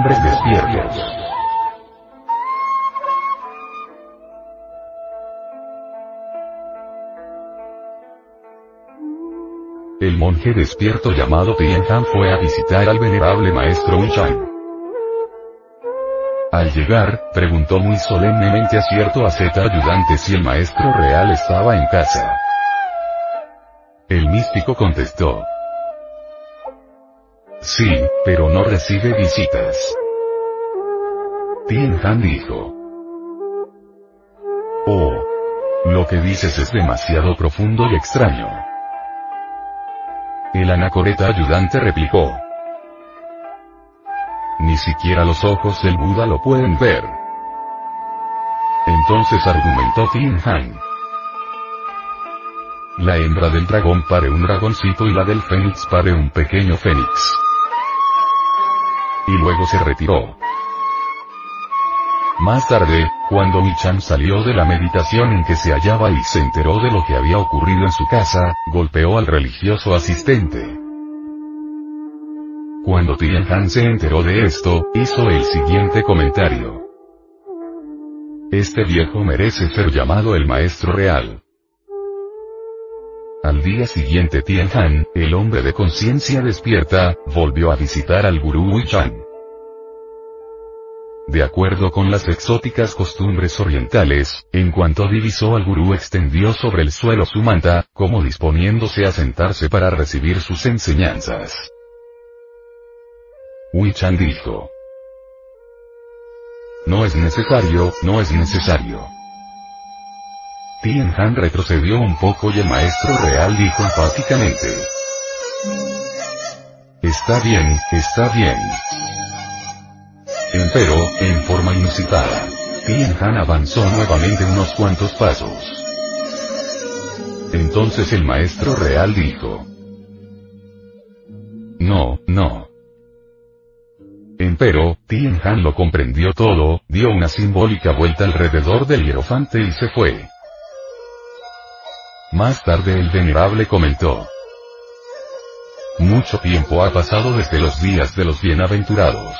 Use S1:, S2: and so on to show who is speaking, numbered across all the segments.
S1: Hombres despiertos. El monje despierto llamado Han fue a visitar al venerable maestro Chan. Al llegar, preguntó muy solemnemente a cierto asceta ayudante si el maestro real estaba en casa. El místico contestó, Sí, pero no recibe visitas. Tien Han dijo. Oh. Lo que dices es demasiado profundo y extraño. El anacoreta ayudante replicó. Ni siquiera los ojos del Buda lo pueden ver. Entonces argumentó Tien Han. La hembra del dragón pare un dragoncito y la del fénix pare un pequeño fénix y luego se retiró. Más tarde, cuando Michan salió de la meditación en que se hallaba y se enteró de lo que había ocurrido en su casa, golpeó al religioso asistente. Cuando Han se enteró de esto, hizo el siguiente comentario. Este viejo merece ser llamado el maestro real. Al día siguiente Han, el hombre de conciencia despierta, volvió a visitar al gurú Chan. De acuerdo con las exóticas costumbres orientales, en cuanto divisó al gurú extendió sobre el suelo su manta, como disponiéndose a sentarse para recibir sus enseñanzas. Chan dijo. No es necesario, no es necesario. Tien Han retrocedió un poco y el maestro real dijo enfáticamente. Está bien, está bien. Empero, en forma inusitada, Tien Han avanzó nuevamente unos cuantos pasos. Entonces el maestro real dijo. No, no. Empero, Tien Han lo comprendió todo, dio una simbólica vuelta alrededor del hierofante y se fue. Más tarde el venerable comentó. Mucho tiempo ha pasado desde los días de los bienaventurados.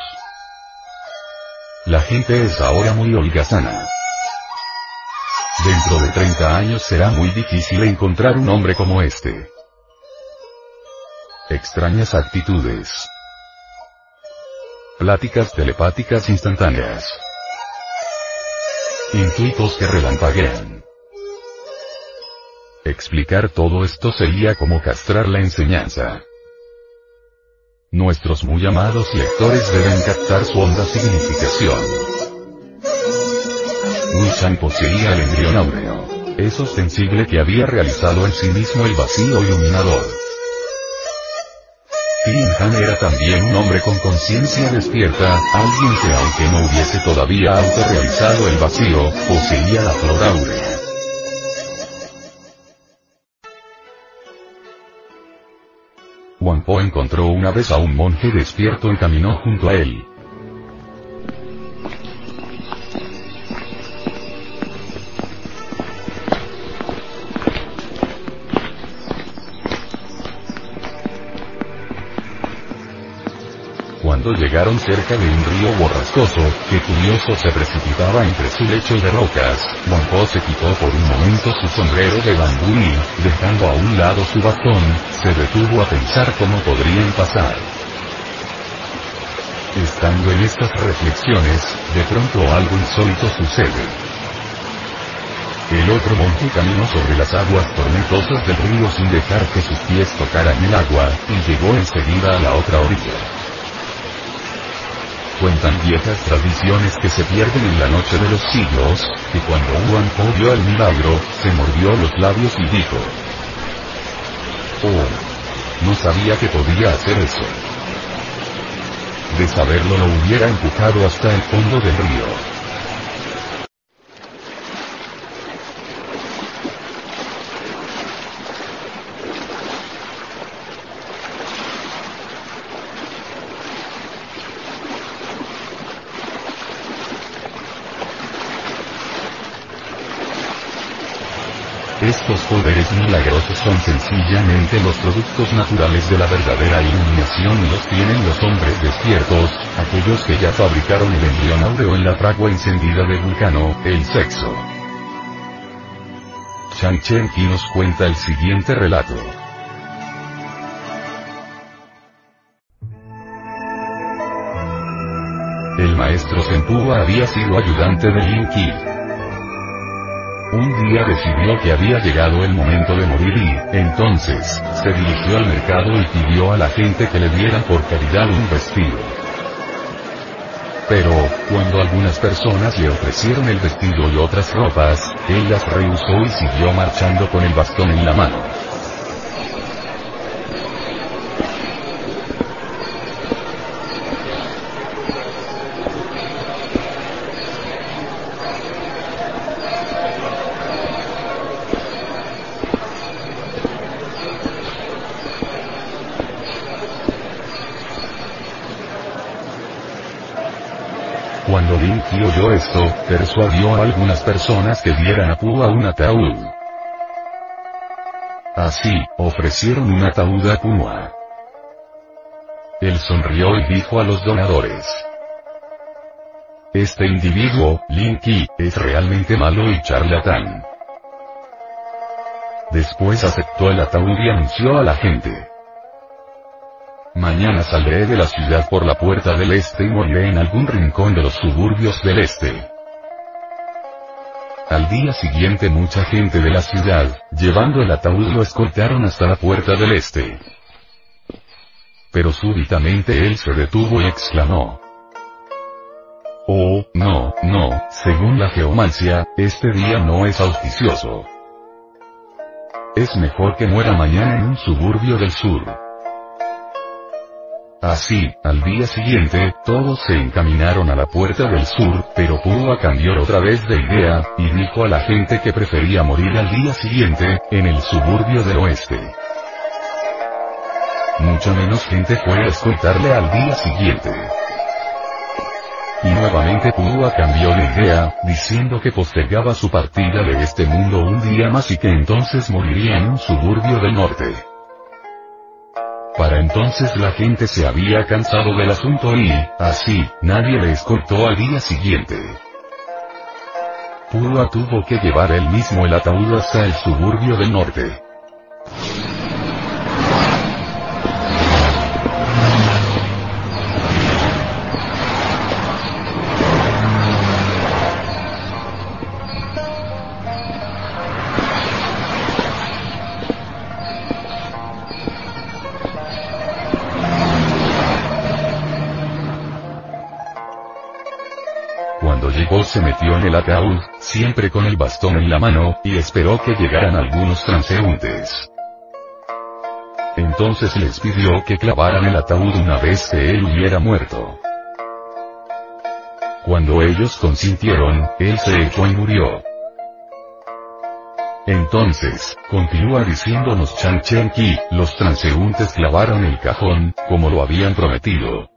S1: La gente es ahora muy holgazana. Dentro de 30 años será muy difícil encontrar un hombre como este. Extrañas actitudes. Pláticas telepáticas instantáneas. Intuitos que relampaguean. Explicar todo esto sería como castrar la enseñanza. Nuestros muy amados lectores deben captar su honda significación. Wishan poseía el embrión áureo. Eso sensible que había realizado en sí mismo el vacío iluminador. Tien Han era también un hombre con conciencia despierta, alguien que aunque no hubiese todavía autorrealizado el vacío, poseía la flor áurea. Wang Po encontró una vez a un monje despierto y caminó junto a él. Cerca de un río borrascoso, que curioso se precipitaba entre su lecho de rocas, Po se quitó por un momento su sombrero de bambú y, dejando a un lado su bastón, se detuvo a pensar cómo podrían pasar. Estando en estas reflexiones, de pronto algo insólito sucede. El otro monje caminó sobre las aguas tormentosas del río sin dejar que sus pies tocaran el agua, y llegó enseguida a la otra orilla. Cuentan viejas tradiciones que se pierden en la noche de los siglos, que cuando Juan Po vio el milagro, se mordió los labios y dijo, Oh, no sabía que podía hacer eso. De saberlo lo hubiera empujado hasta el fondo del río. Estos poderes milagrosos son sencillamente los productos naturales de la verdadera iluminación y los tienen los hombres despiertos, aquellos que ya fabricaron el embrión áureo en la fragua encendida de Vulcano, el sexo. Chan Chen nos cuenta el siguiente relato. El maestro Senpua había sido ayudante de Lin Qi. Un día decidió que había llegado el momento de morir y, entonces, se dirigió al mercado y pidió a la gente que le dieran por caridad un vestido. Pero, cuando algunas personas le ofrecieron el vestido y otras ropas, él las rehusó y siguió marchando con el bastón en la mano. Cuando Linky oyó esto, persuadió a algunas personas que dieran a Púa un ataúd. Así, ofrecieron un ataúd a Púa. Él sonrió y dijo a los donadores. Este individuo, Linky, es realmente malo y charlatán. Después aceptó el ataúd y anunció a la gente. Mañana saldré de la ciudad por la puerta del este y moriré en algún rincón de los suburbios del este. Al día siguiente mucha gente de la ciudad, llevando el ataúd lo escoltaron hasta la puerta del este. Pero súbitamente él se detuvo y exclamó. Oh, no, no, según la geomancia, este día no es auspicioso. Es mejor que muera mañana en un suburbio del sur. Así, al día siguiente, todos se encaminaron a la puerta del sur, pero Púa cambió otra vez de idea, y dijo a la gente que prefería morir al día siguiente, en el suburbio del oeste. Mucha menos gente fue a escoltarle al día siguiente. Y nuevamente Púa cambió de idea, diciendo que postergaba su partida de este mundo un día más y que entonces moriría en un suburbio del norte. Para entonces la gente se había cansado del asunto y, así, nadie le escoltó al día siguiente. Púa tuvo que llevar él mismo el ataúd hasta el suburbio del norte. Se metió en el ataúd, siempre con el bastón en la mano, y esperó que llegaran algunos transeúntes. Entonces les pidió que clavaran el ataúd una vez que él hubiera muerto. Cuando ellos consintieron, él se echó y murió. Entonces, continúa diciéndonos Chan Chen Ki, los transeúntes clavaron el cajón, como lo habían prometido.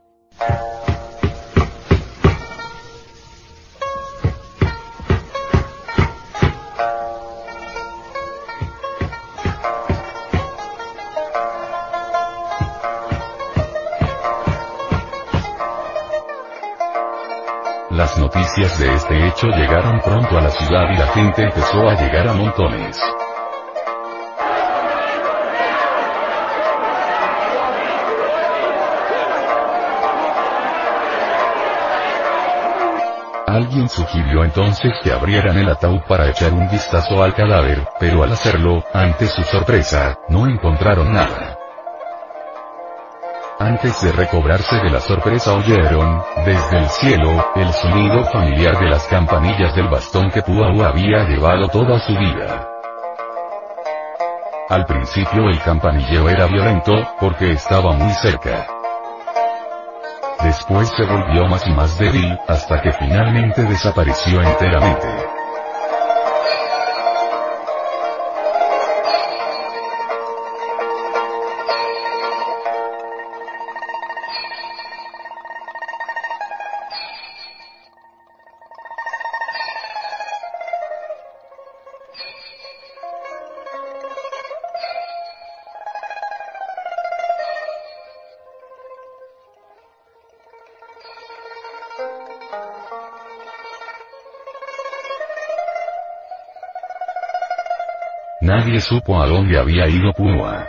S1: Noticias de este hecho llegaron pronto a la ciudad y la gente empezó a llegar a montones. Alguien sugirió entonces que abrieran el ataúd para echar un vistazo al cadáver, pero al hacerlo, ante su sorpresa, no encontraron nada. Antes de recobrarse de la sorpresa oyeron, desde el cielo, el sonido familiar de las campanillas del bastón que Puau había llevado toda su vida. Al principio el campanilleo era violento, porque estaba muy cerca. Después se volvió más y más débil, hasta que finalmente desapareció enteramente. Nadie supo a dónde había ido Pua.